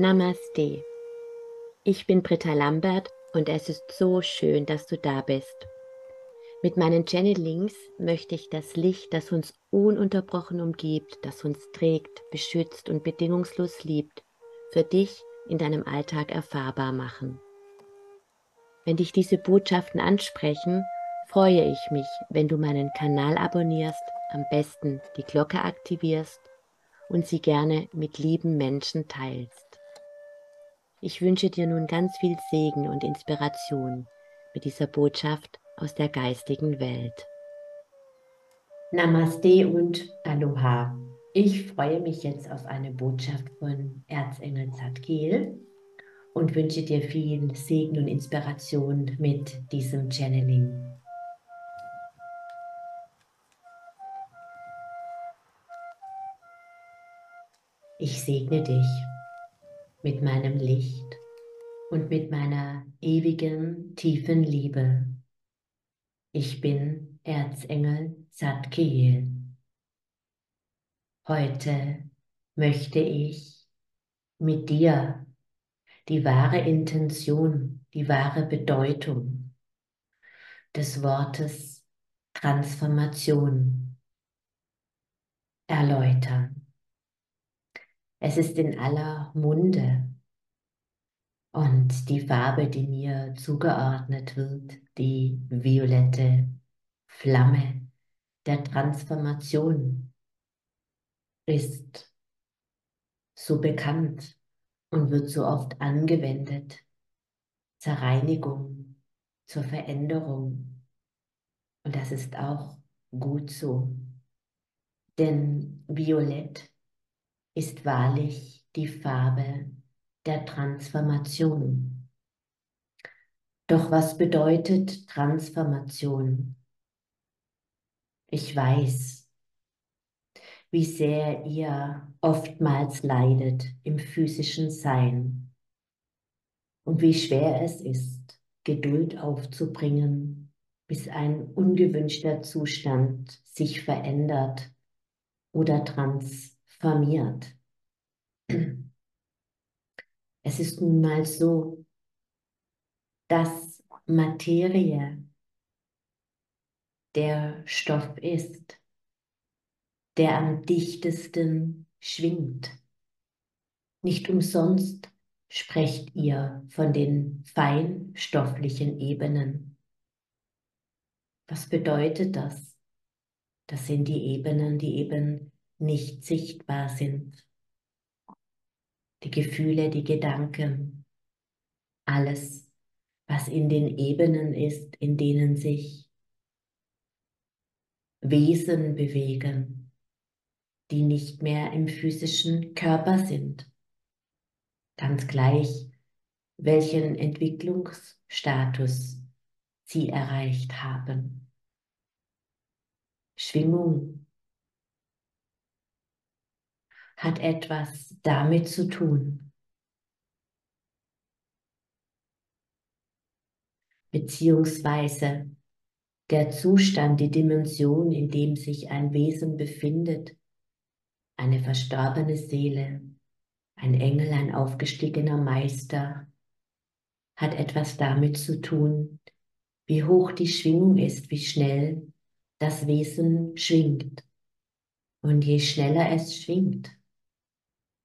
Namaste. Ich bin Britta Lambert und es ist so schön, dass du da bist. Mit meinen Channelings möchte ich das Licht, das uns ununterbrochen umgibt, das uns trägt, beschützt und bedingungslos liebt, für dich in deinem Alltag erfahrbar machen. Wenn dich diese Botschaften ansprechen, freue ich mich, wenn du meinen Kanal abonnierst, am besten die Glocke aktivierst und sie gerne mit lieben Menschen teilst. Ich wünsche dir nun ganz viel Segen und Inspiration mit dieser Botschaft aus der geistigen Welt. Namaste und Aloha. Ich freue mich jetzt auf eine Botschaft von Erzengel Zadkiel und wünsche dir viel Segen und Inspiration mit diesem Channeling. Ich segne dich mit meinem Licht und mit meiner ewigen, tiefen Liebe. Ich bin Erzengel Zadkiel. Heute möchte ich mit dir die wahre Intention, die wahre Bedeutung des Wortes Transformation erläutern. Es ist in aller Munde. Und die Farbe, die mir zugeordnet wird, die violette Flamme der Transformation, ist so bekannt und wird so oft angewendet zur Reinigung, zur Veränderung. Und das ist auch gut so. Denn Violett ist wahrlich die Farbe der Transformation. Doch was bedeutet Transformation? Ich weiß, wie sehr ihr oftmals leidet im physischen Sein und wie schwer es ist, Geduld aufzubringen, bis ein ungewünschter Zustand sich verändert oder transformiert formiert. Es ist nun mal so, dass Materie der Stoff ist, der am dichtesten schwingt. Nicht umsonst sprecht ihr von den feinstofflichen Ebenen. Was bedeutet das? Das sind die Ebenen, die eben nicht sichtbar sind. Die Gefühle, die Gedanken, alles, was in den Ebenen ist, in denen sich Wesen bewegen, die nicht mehr im physischen Körper sind. Ganz gleich, welchen Entwicklungsstatus sie erreicht haben. Schwingung hat etwas damit zu tun. Beziehungsweise der Zustand, die Dimension, in dem sich ein Wesen befindet, eine verstorbene Seele, ein Engel, ein aufgestiegener Meister, hat etwas damit zu tun, wie hoch die Schwingung ist, wie schnell das Wesen schwingt. Und je schneller es schwingt,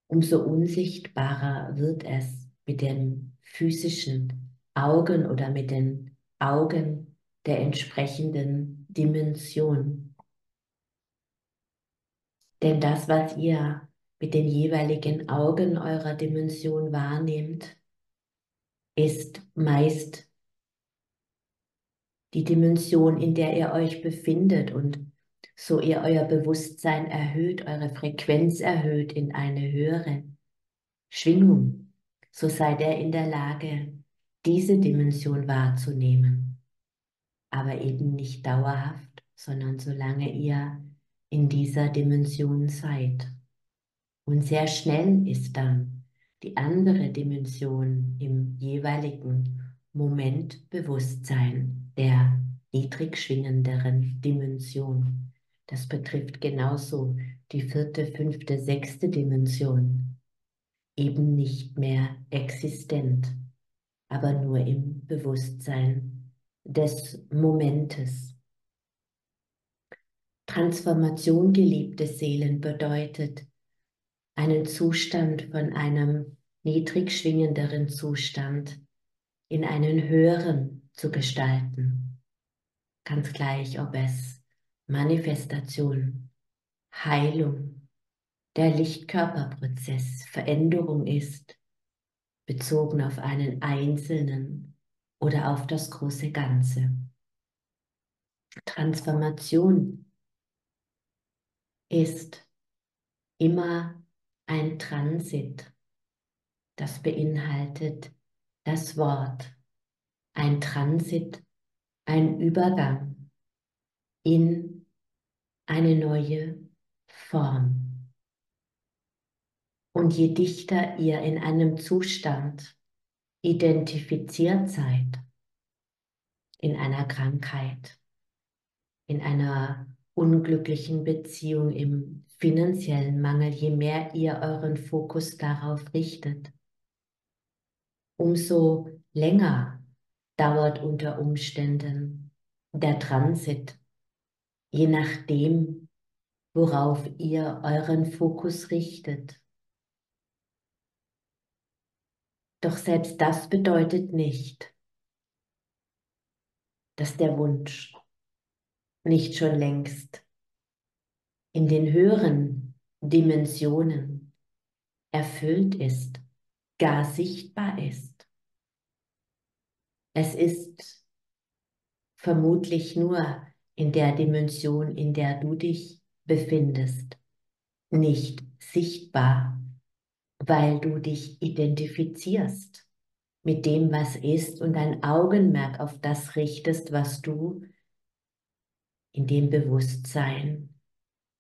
umso unsichtbarer wird es mit den physischen Augen oder mit den Augen der entsprechenden Dimension. Denn das, was ihr mit den jeweiligen Augen eurer Dimension wahrnehmt, ist meist die Dimension, in der ihr euch befindet und so ihr euer Bewusstsein erhöht, eure Frequenz erhöht in eine höhere Schwingung, so seid ihr in der Lage, diese Dimension wahrzunehmen. Aber eben nicht dauerhaft, sondern solange ihr in dieser Dimension seid. Und sehr schnell ist dann die andere Dimension im jeweiligen Momentbewusstsein der niedrig schwingenderen Dimension. Das betrifft genauso die vierte, fünfte, sechste Dimension. eben nicht mehr existent, aber nur im Bewusstsein des Momentes. Transformation, geliebte Seelen, bedeutet einen Zustand von einem niedrig schwingenderen Zustand in einen höheren zu gestalten. Ganz gleich, ob es Manifestation, Heilung, der Lichtkörperprozess, Veränderung ist, bezogen auf einen Einzelnen oder auf das große Ganze. Transformation ist immer ein Transit. Das beinhaltet das Wort, ein Transit, ein Übergang in eine neue Form. Und je dichter ihr in einem Zustand identifiziert seid, in einer Krankheit, in einer unglücklichen Beziehung, im finanziellen Mangel, je mehr ihr euren Fokus darauf richtet, umso länger dauert unter Umständen der Transit, je nachdem, worauf ihr euren Fokus richtet. Doch selbst das bedeutet nicht, dass der Wunsch nicht schon längst in den höheren Dimensionen erfüllt ist, gar sichtbar ist. Es ist vermutlich nur in der Dimension, in der du dich befindest, nicht sichtbar, weil du dich identifizierst mit dem, was ist und dein Augenmerk auf das richtest, was du in dem Bewusstsein,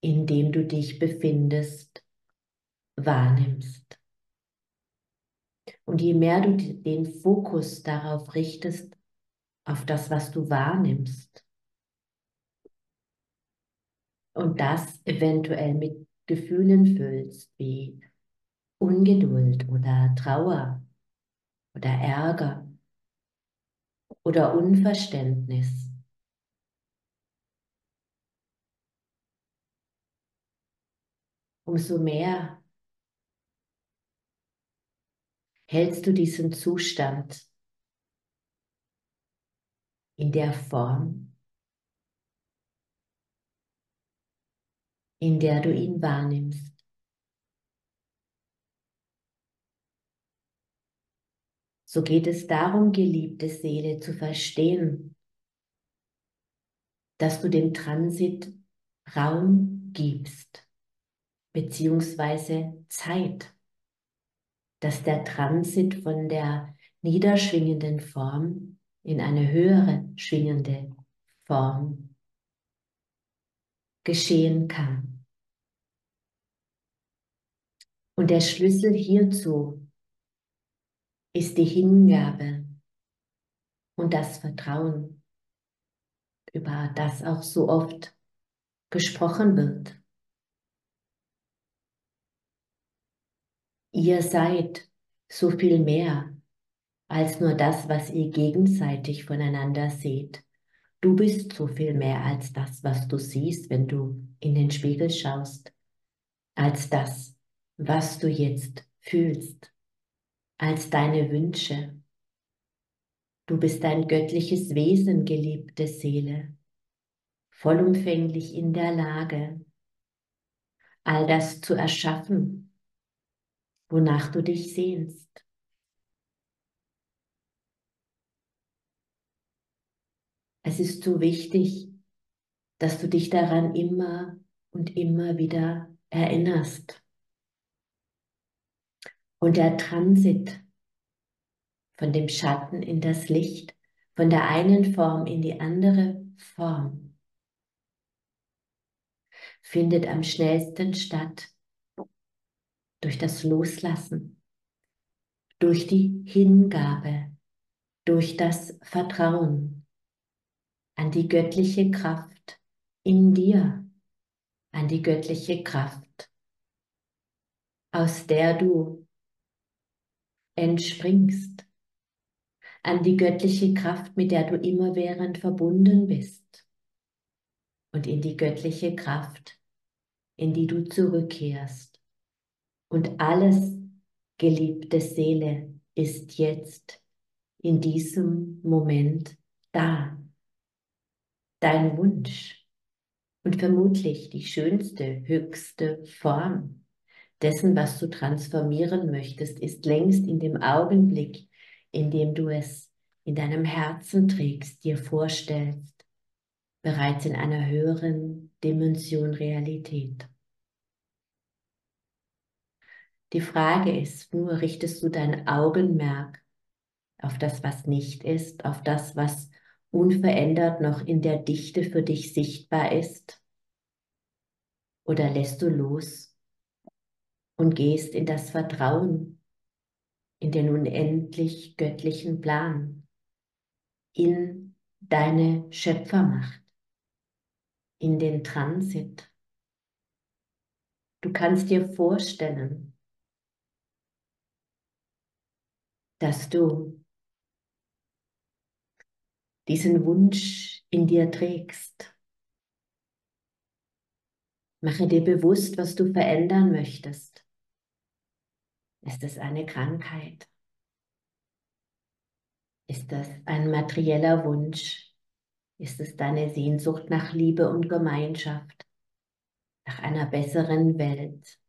in dem du dich befindest, wahrnimmst. Und je mehr du den Fokus darauf richtest, auf das, was du wahrnimmst, und das eventuell mit Gefühlen füllst, wie Ungeduld oder Trauer oder Ärger oder Unverständnis, umso mehr hältst du diesen Zustand in der Form, in der du ihn wahrnimmst. So geht es darum, geliebte Seele, zu verstehen, dass du dem Transit Raum gibst beziehungsweise Zeit, dass der Transit von der niederschwingenden Form in eine höhere schwingende Form geschehen kann. Und der Schlüssel hierzu ist die Hingabe und das Vertrauen, über das auch so oft gesprochen wird. Ihr seid so viel mehr als nur das, was ihr gegenseitig voneinander seht. Du bist so viel mehr als das, was du siehst, wenn du in den Spiegel schaust, als das, was du jetzt fühlst, als deine Wünsche. Du bist ein göttliches Wesen, geliebte Seele, vollumfänglich in der Lage, all das zu erschaffen, wonach du dich sehnst. Es ist so wichtig, dass du dich daran immer und immer wieder erinnerst. Und der Transit von dem Schatten in das Licht, von der einen Form in die andere Form, findet am schnellsten statt durch das Loslassen, durch die Hingabe, durch das Vertrauen an die göttliche Kraft in dir, an die göttliche Kraft, aus der du entspringst, an die göttliche Kraft, mit der du immerwährend verbunden bist und in die göttliche Kraft, in die du zurückkehrst. Und alles, geliebte Seele, ist jetzt in diesem Moment da. Dein Wunsch und vermutlich die schönste, höchste Form dessen, was du transformieren möchtest, ist längst in dem Augenblick, in dem du es in deinem Herzen trägst, dir vorstellst, bereits in einer höheren Dimension Realität. Die Frage ist nur, richtest du dein Augenmerk auf das, was nicht ist, auf das, was unverändert noch in der Dichte für dich sichtbar ist? Oder lässt du los und gehst in das Vertrauen, in den unendlich göttlichen Plan, in deine Schöpfermacht, in den Transit? Du kannst dir vorstellen, dass du diesen Wunsch in dir trägst. Mache dir bewusst, was du verändern möchtest. Ist es eine Krankheit? Ist das ein materieller Wunsch? Ist es deine Sehnsucht nach Liebe und Gemeinschaft? Nach einer besseren Welt?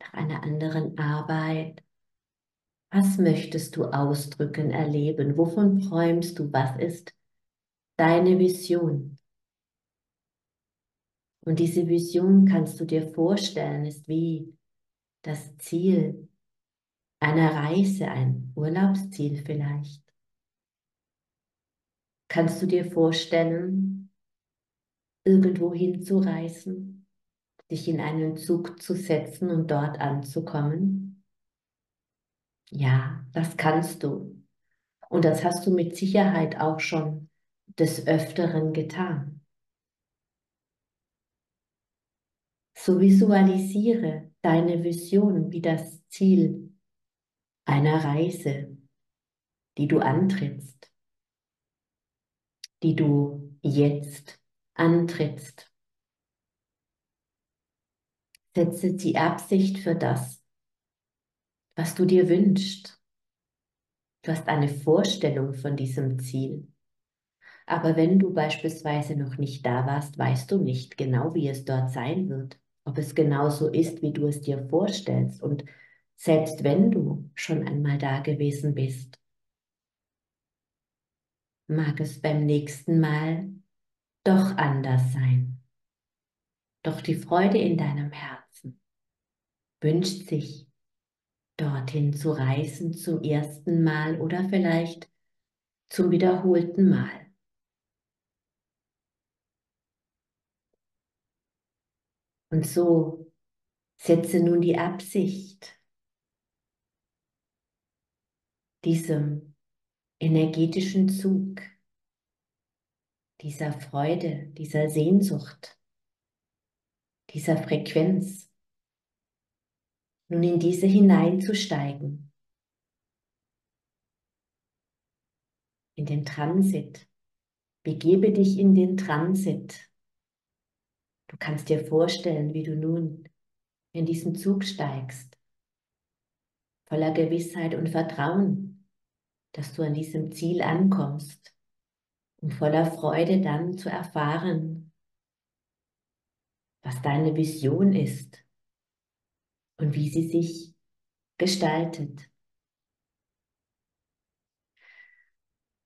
Nach einer anderen Arbeit? Was möchtest du ausdrücken, erleben? Wovon träumst du? Was ist deine Vision? Und diese Vision kannst du dir vorstellen, ist wie das Ziel einer Reise, ein Urlaubsziel vielleicht. Kannst du dir vorstellen, irgendwo hinzureisen, dich in einen Zug zu setzen und dort anzukommen? Ja, das kannst du. Und das hast du mit Sicherheit auch schon des Öfteren getan. So visualisiere deine Vision wie das Ziel einer Reise, die du antrittst, die du jetzt antrittst. Setze die Absicht für das, was du dir wünschst. Du hast eine Vorstellung von diesem Ziel. Aber wenn du beispielsweise noch nicht da warst, weißt du nicht genau, wie es dort sein wird, ob es genauso ist, wie du es dir vorstellst. Und selbst wenn du schon einmal da gewesen bist, mag es beim nächsten Mal doch anders sein. Doch die Freude in deinem Herzen wünscht sich, dorthin zu reisen zum ersten Mal oder vielleicht zum wiederholten Mal. Und so setze nun die Absicht, diesem energetischen Zug, dieser Freude, dieser Sehnsucht, dieser Frequenz nun in diese hineinzusteigen, in den Transit. Begebe dich in den Transit. Du kannst dir vorstellen, wie du nun in diesen Zug steigst, voller Gewissheit und Vertrauen, dass du an diesem Ziel ankommst und voller Freude dann zu erfahren, was deine Vision ist und wie sie sich gestaltet.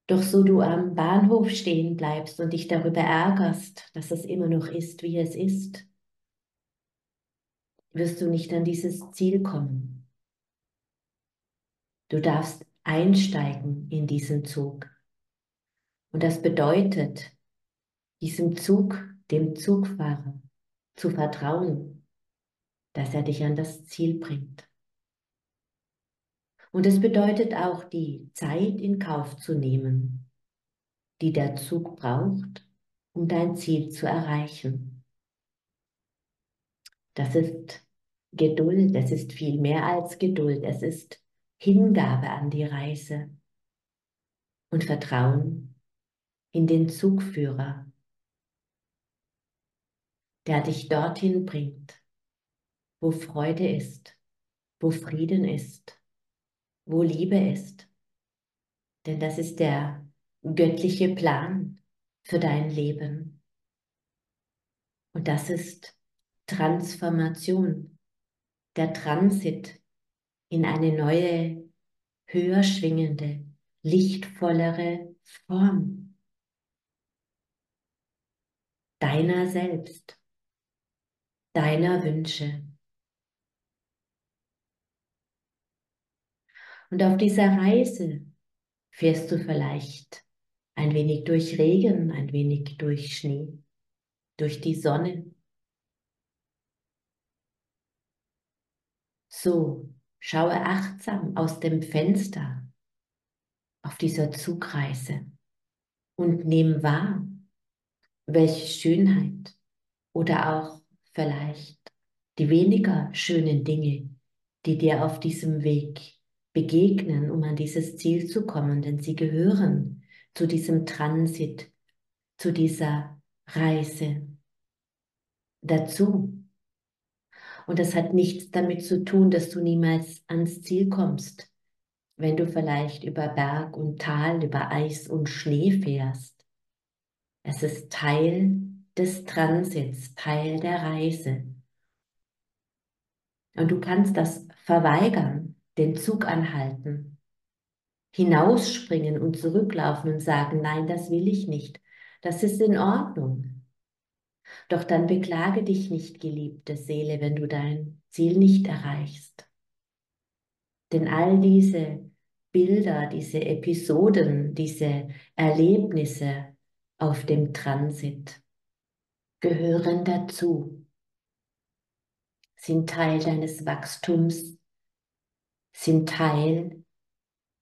Doch so du am Bahnhof stehen bleibst und dich darüber ärgerst, dass es immer noch ist, wie es ist, wirst du nicht an dieses Ziel kommen. Du darfst einsteigen in diesen Zug. Und das bedeutet, diesem Zug, dem Zugfahrer, zu vertrauen, dass er dich an das Ziel bringt. Und es bedeutet auch, die Zeit in Kauf zu nehmen, die der Zug braucht, um dein Ziel zu erreichen. Das ist Geduld, es ist viel mehr als Geduld, es ist Hingabe an die Reise und Vertrauen in den Zugführer, der dich dorthin bringt, wo Freude ist, wo Frieden ist, wo Liebe ist. Denn das ist der göttliche Plan für dein Leben. Und das ist Transformation, der Transit in eine neue, höher schwingende, lichtvollere Form deiner selbst, deiner Wünsche. Und auf dieser Reise fährst du vielleicht ein wenig durch Regen, ein wenig durch Schnee, durch die Sonne. So, schaue achtsam aus dem Fenster auf dieser Zugreise und nimm wahr, welche Schönheit oder auch vielleicht die weniger schönen Dinge, die dir auf diesem Weg begegnen, um an dieses Ziel zu kommen, denn sie gehören zu diesem Transit, zu dieser Reise dazu. Und das hat nichts damit zu tun, dass du niemals ans Ziel kommst, wenn du vielleicht über Berg und Tal, über Eis und Schnee fährst. Es ist Teil des Transits, Teil der Reise. Und du kannst das verweigern, den Zug anhalten, hinausspringen und zurücklaufen und sagen, nein, das will ich nicht. Das ist in Ordnung. Doch dann beklage dich nicht, geliebte Seele, wenn du dein Ziel nicht erreichst. Denn all diese Bilder, diese Episoden, diese Erlebnisse auf dem Transit gehören dazu, sind Teil deines Wachstums, sind Teil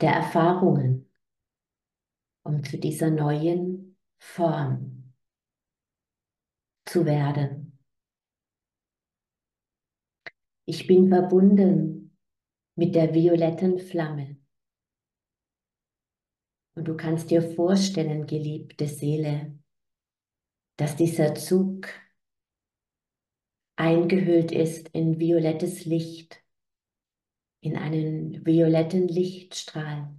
der Erfahrungen, um zu dieser neuen Form zu werden. Ich bin verbunden mit der violetten Flamme. Und du kannst dir vorstellen, geliebte Seele, dass dieser Zug eingehüllt ist in violettes Licht, in einen violetten Lichtstrahl,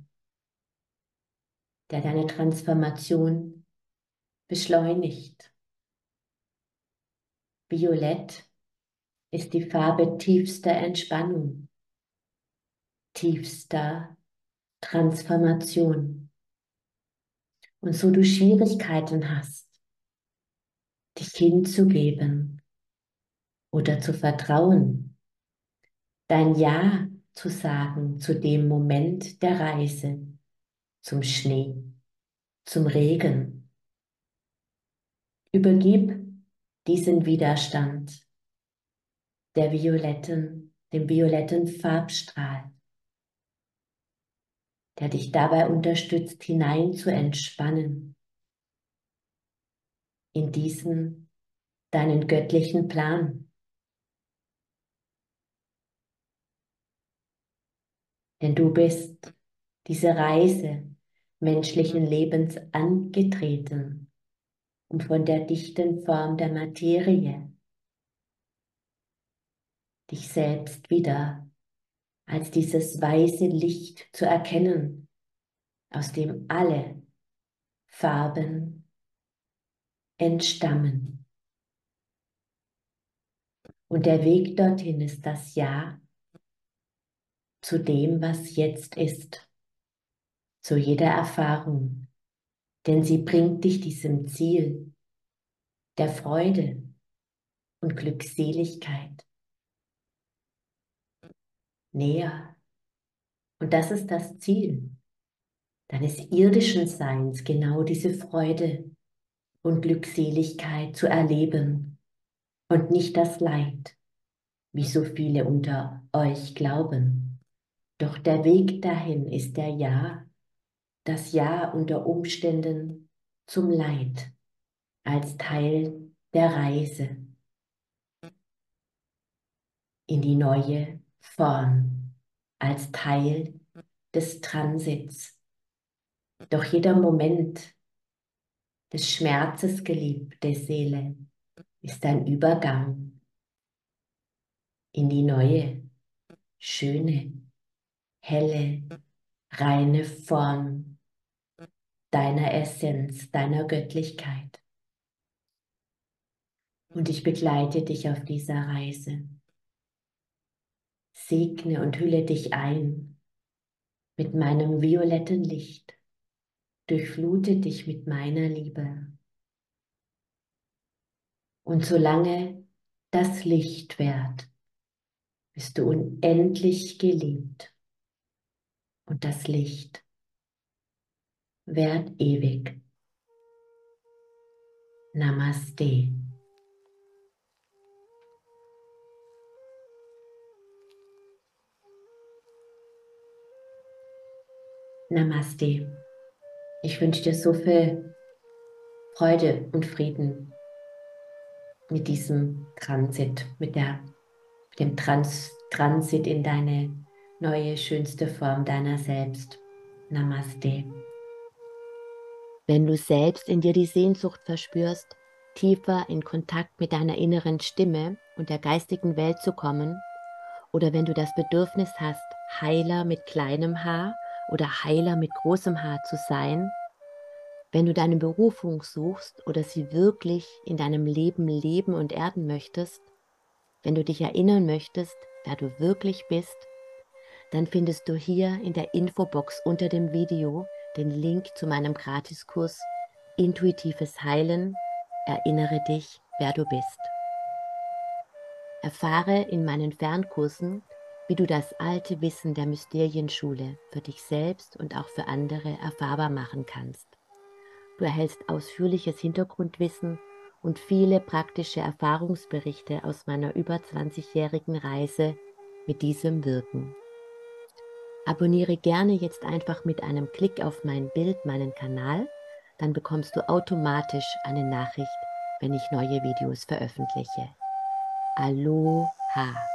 der deine Transformation beschleunigt. Violett ist die Farbe tiefster Entspannung, tiefster Transformation. Und so du Schwierigkeiten hast, dich hinzugeben oder zu vertrauen, dein Ja zu sagen zu dem Moment der Reise, zum Schnee, zum Regen. Übergib diesen Widerstand der violetten, dem violetten Farbstrahl, der dich dabei unterstützt, hinein zu entspannen in diesen deinen göttlichen Plan. Denn du bist diese Reise menschlichen Lebens angetreten und von der dichten Form der Materie dich selbst wieder als dieses weiße Licht zu erkennen, aus dem alle Farben entstammen. Und der Weg dorthin ist das Ja zu dem, was jetzt ist, zu jeder Erfahrung, denn sie bringt dich diesem Ziel der Freude und Glückseligkeit näher. Und das ist das Ziel deines irdischen Seins, genau diese Freude und Glückseligkeit zu erleben und nicht das Leid, wie so viele unter euch glauben. Doch der Weg dahin ist der Ja das Ja unter Umständen zum Leid als Teil der Reise in die neue Form, als Teil des Transits. Doch jeder Moment des Schmerzes, geliebte Seele, ist ein Übergang in die neue, schöne, helle, reine Form deiner Essenz, deiner Göttlichkeit. Und ich begleite dich auf dieser Reise. Segne und hülle dich ein mit meinem violetten Licht. Durchflute dich mit meiner Liebe. Und solange das Licht währt, bist du unendlich geliebt. Und das Licht währt ewig. Namaste. Namaste. Ich wünsche dir so viel Freude und Frieden mit diesem Transit, mit, der, dem Trans, Transit in deine neue, schönste Form deiner selbst. Namaste. Wenn du selbst in dir die Sehnsucht verspürst, tiefer in Kontakt mit deiner inneren Stimme und der geistigen Welt zu kommen, oder wenn du das Bedürfnis hast, Heiler mit kleinem Haar oder Heiler mit großem Haar zu sein, wenn du deine Berufung suchst oder sie wirklich in deinem Leben leben und erden möchtest, wenn du dich erinnern möchtest, wer du wirklich bist, dann findest du hier in der Infobox unter dem Video den Link zu meinem Gratiskurs Intuitives Heilen, erinnere dich, wer du bist. Erfahre in meinen Fernkursen, wie du das alte Wissen der Mysterienschule für dich selbst und auch für andere erfahrbar machen kannst. Du erhältst ausführliches Hintergrundwissen und viele praktische Erfahrungsberichte aus meiner über 20-jährigen Reise mit diesem Wirken. Abonniere gerne jetzt einfach mit einem Klick auf mein Bild meinen Kanal, dann bekommst du automatisch eine Nachricht, wenn ich neue Videos veröffentliche. Aloha!